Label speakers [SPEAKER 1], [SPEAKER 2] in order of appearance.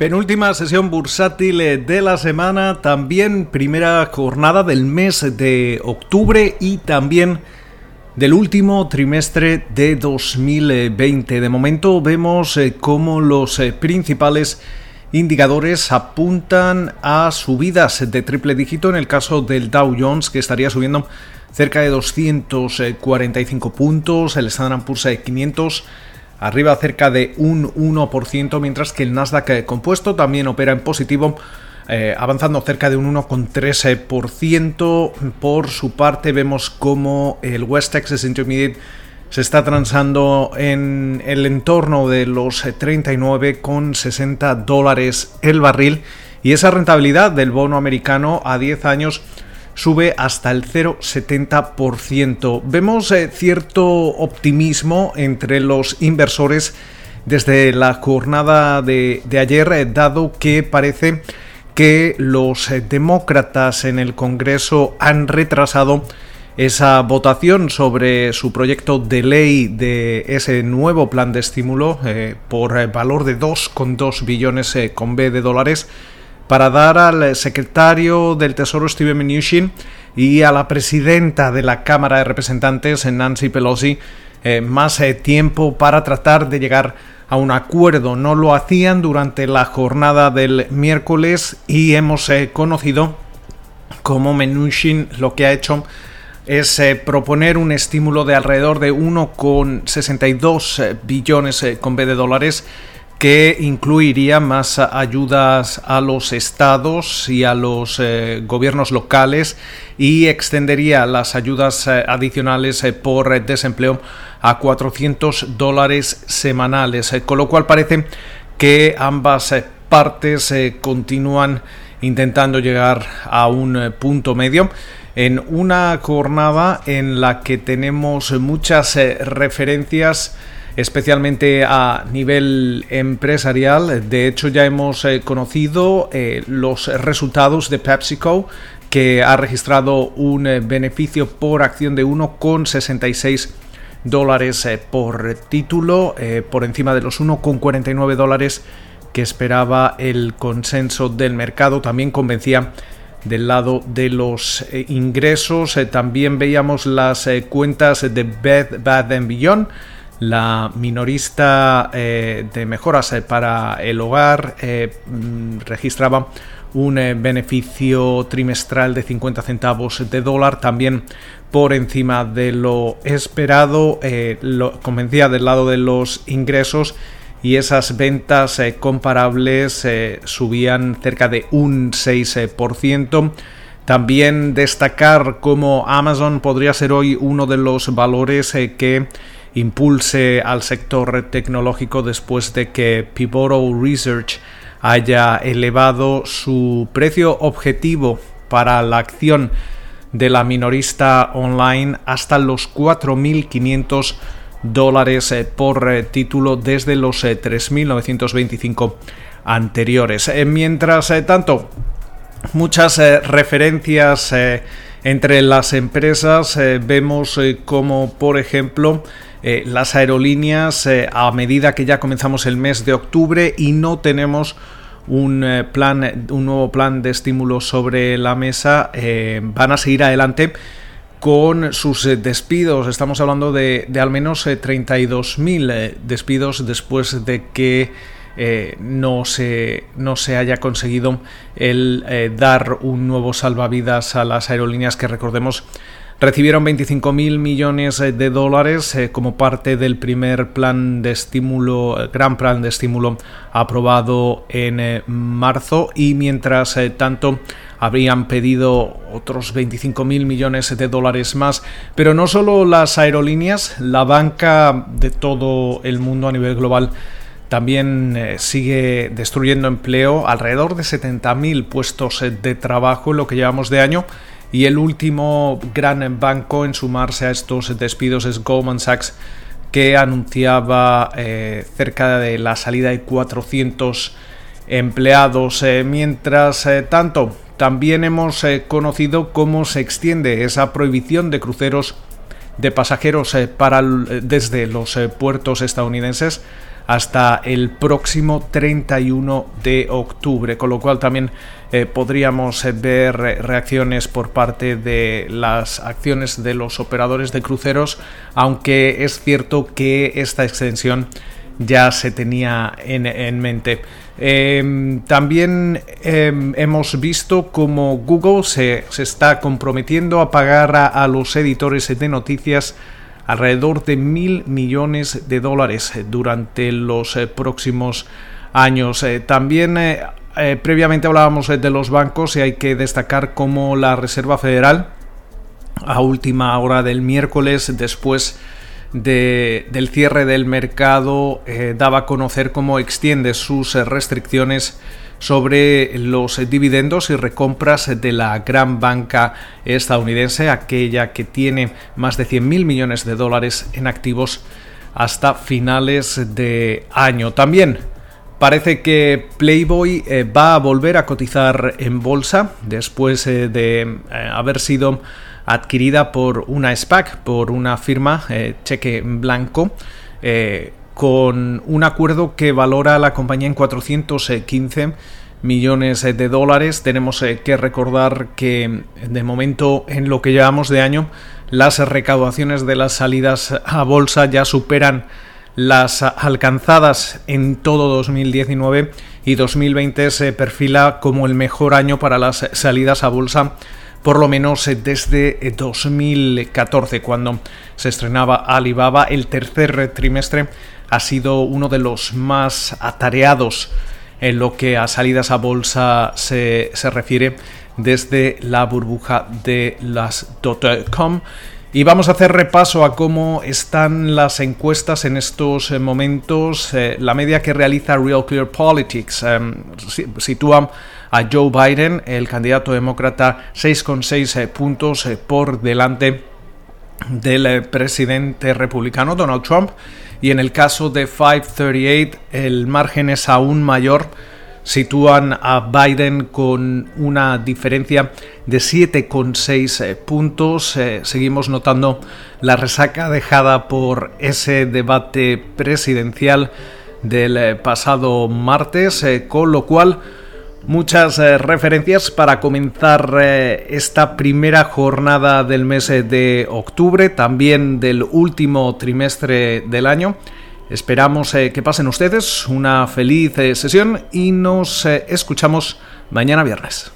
[SPEAKER 1] Penúltima sesión bursátil eh, de la semana, también primera jornada del mes de octubre y también del último trimestre de 2020. De momento vemos eh, cómo los eh, principales indicadores apuntan a subidas de triple dígito en el caso del Dow Jones que estaría subiendo cerca de 245 puntos, el Standard Poor's 500 arriba cerca de un 1%, mientras que el Nasdaq compuesto también opera en positivo. Eh, avanzando cerca de un 1,13%. Por su parte, vemos como el West Texas Intermediate se está transando en el entorno de los 39,60 dólares el barril. Y esa rentabilidad del bono americano a 10 años sube hasta el 0,70%. Vemos eh, cierto optimismo entre los inversores desde la jornada de, ayer, eh, dado que parece que los eh, demócratas en el Congreso han retrasado esa votación sobre su proyecto de ley de ese nuevo plan de estímulo por valor de 2,2 billones de dólares para dar al secretario del Tesoro Steven Mnuchin y a la presidenta de la Cámara de Representantes Nancy Pelosi eh, más eh, tiempo para tratar de llegar a un acuerdo. No lo hacían durante la jornada del miércoles y hemos eh, conocido cómo Mnuchin lo que ha hecho es proponer un estímulo de alrededor de 1,62 billones con B de dólares que incluiría más ayudas a los estados y a los eh, gobiernos locales y extendería las ayudas eh, adicionales eh, por desempleo a 400 dólares semanales, con lo cual parece que ambas partes continúan intentando llegar a un punto medio. En una jornada en la que tenemos muchas referencias especialmente a nivel empresarial. De hecho, ya hemos eh, conocido eh, los resultados de PepsiCo, que ha registrado un eh, beneficio por acción de 1,66 dólares por título, por encima de los 1,49 dólares que esperaba el consenso del mercado. También convencía del lado de los ingresos. también veíamos las cuentas de Bed Bath Beyond la minorista eh, de mejoras eh, para el hogar eh, mm, registraba un beneficio trimestral de 50 centavos de dólar, también por encima de lo esperado, lo convencía del lado de los ingresos y esas ventas comparables subían cerca de un 6%. También destacar cómo Amazon podría ser hoy uno de los valores que impulse al sector tecnológico después de que Pivotal Research haya elevado su precio objetivo para la acción de la minorista online hasta los 4.500 dólares eh, por eh, título desde los 3.925 eh, anteriores. Mientras tanto, muchas referencias entre las empresas vemos como, por ejemplo, eh, las aerolíneas eh, a medida que ya comenzamos el mes de octubre y no tenemos un eh, plan, un nuevo plan de estímulo sobre la mesa, van a seguir adelante con sus despidos. Estamos hablando de, al menos 32.000 despidos después de que no, se, no se haya conseguido el dar un nuevo salvavidas a las aerolíneas que recordemos recibieron 25.000 millones eh, de dólares eh, como parte del primer plan de estímulo, eh, gran plan de estímulo aprobado en marzo. Y mientras tanto habrían pedido otros 25.000 millones de dólares más. Pero no solo las aerolíneas, la banca de todo el mundo a nivel global también sigue destruyendo empleo, alrededor de 70.000 puestos de trabajo en lo que llevamos de año y el último gran banco en sumarse a estos despidos es Goldman Sachs que anunciaba cerca de la salida de 400 empleados. mientras tanto, también hemos conocido cómo se extiende esa prohibición de cruceros de pasajeros para, desde los puertos estadounidenses hasta el próximo 31 de octubre, con lo cual también eh, podríamos eh, ver reacciones por parte de las acciones de los operadores de cruceros, aunque es cierto que esta extensión ya se tenía en, mente. Em, también em, hemos visto cómo Google se, está comprometiendo a pagar a los editores de noticias alrededor de mil millones de dólares durante los eh, próximos años. Eh, también eh, previamente hablábamos de los bancos y hay que destacar cómo la Reserva Federal a última hora del miércoles después del cierre del mercado daba a conocer cómo extiende sus restricciones sobre los dividendos y recompras de la gran banca estadounidense, aquella que tiene más de 100.000 millones de dólares en activos hasta finales de año. También parece que Playboy eh, va a volver a cotizar en bolsa después eh, de eh, haber sido adquirida por una SPAC, por una firma cheque blanco con un acuerdo que valora a la compañía en 415 millones de dólares. Tenemos que recordar que de momento en lo que llevamos de año las recaudaciones de las salidas a bolsa ya superan las alcanzadas en todo 2019 y 2020 se perfila como el mejor año para las salidas a bolsa por lo menos desde 2014 eh, cuando se estrenaba Alibaba el tercer trimestre ha sido uno de los más atareados en lo que a salidas a bolsa se, refiere desde la burbuja de las .com. Y vamos a hacer repaso a cómo están las encuestas en estos eh, momentos. Eh, la media que realiza Real Clear Politics em, sitúa a Joe Biden, el candidato demócrata, 6,6 eh, puntos por delante del presidente republicano Donald Trump y en el caso de 538 el margen es aún mayor. Sitúan a Biden con una diferencia de 7,6 eh, puntos. Eh, seguimos notando la resaca dejada por ese debate presidencial del eh, pasado martes, con lo cual Muchas referencias para comenzar esta primera jornada del mes de octubre, también del último trimestre del año. Esperamos que pasen ustedes una feliz sesión y nos escuchamos mañana viernes.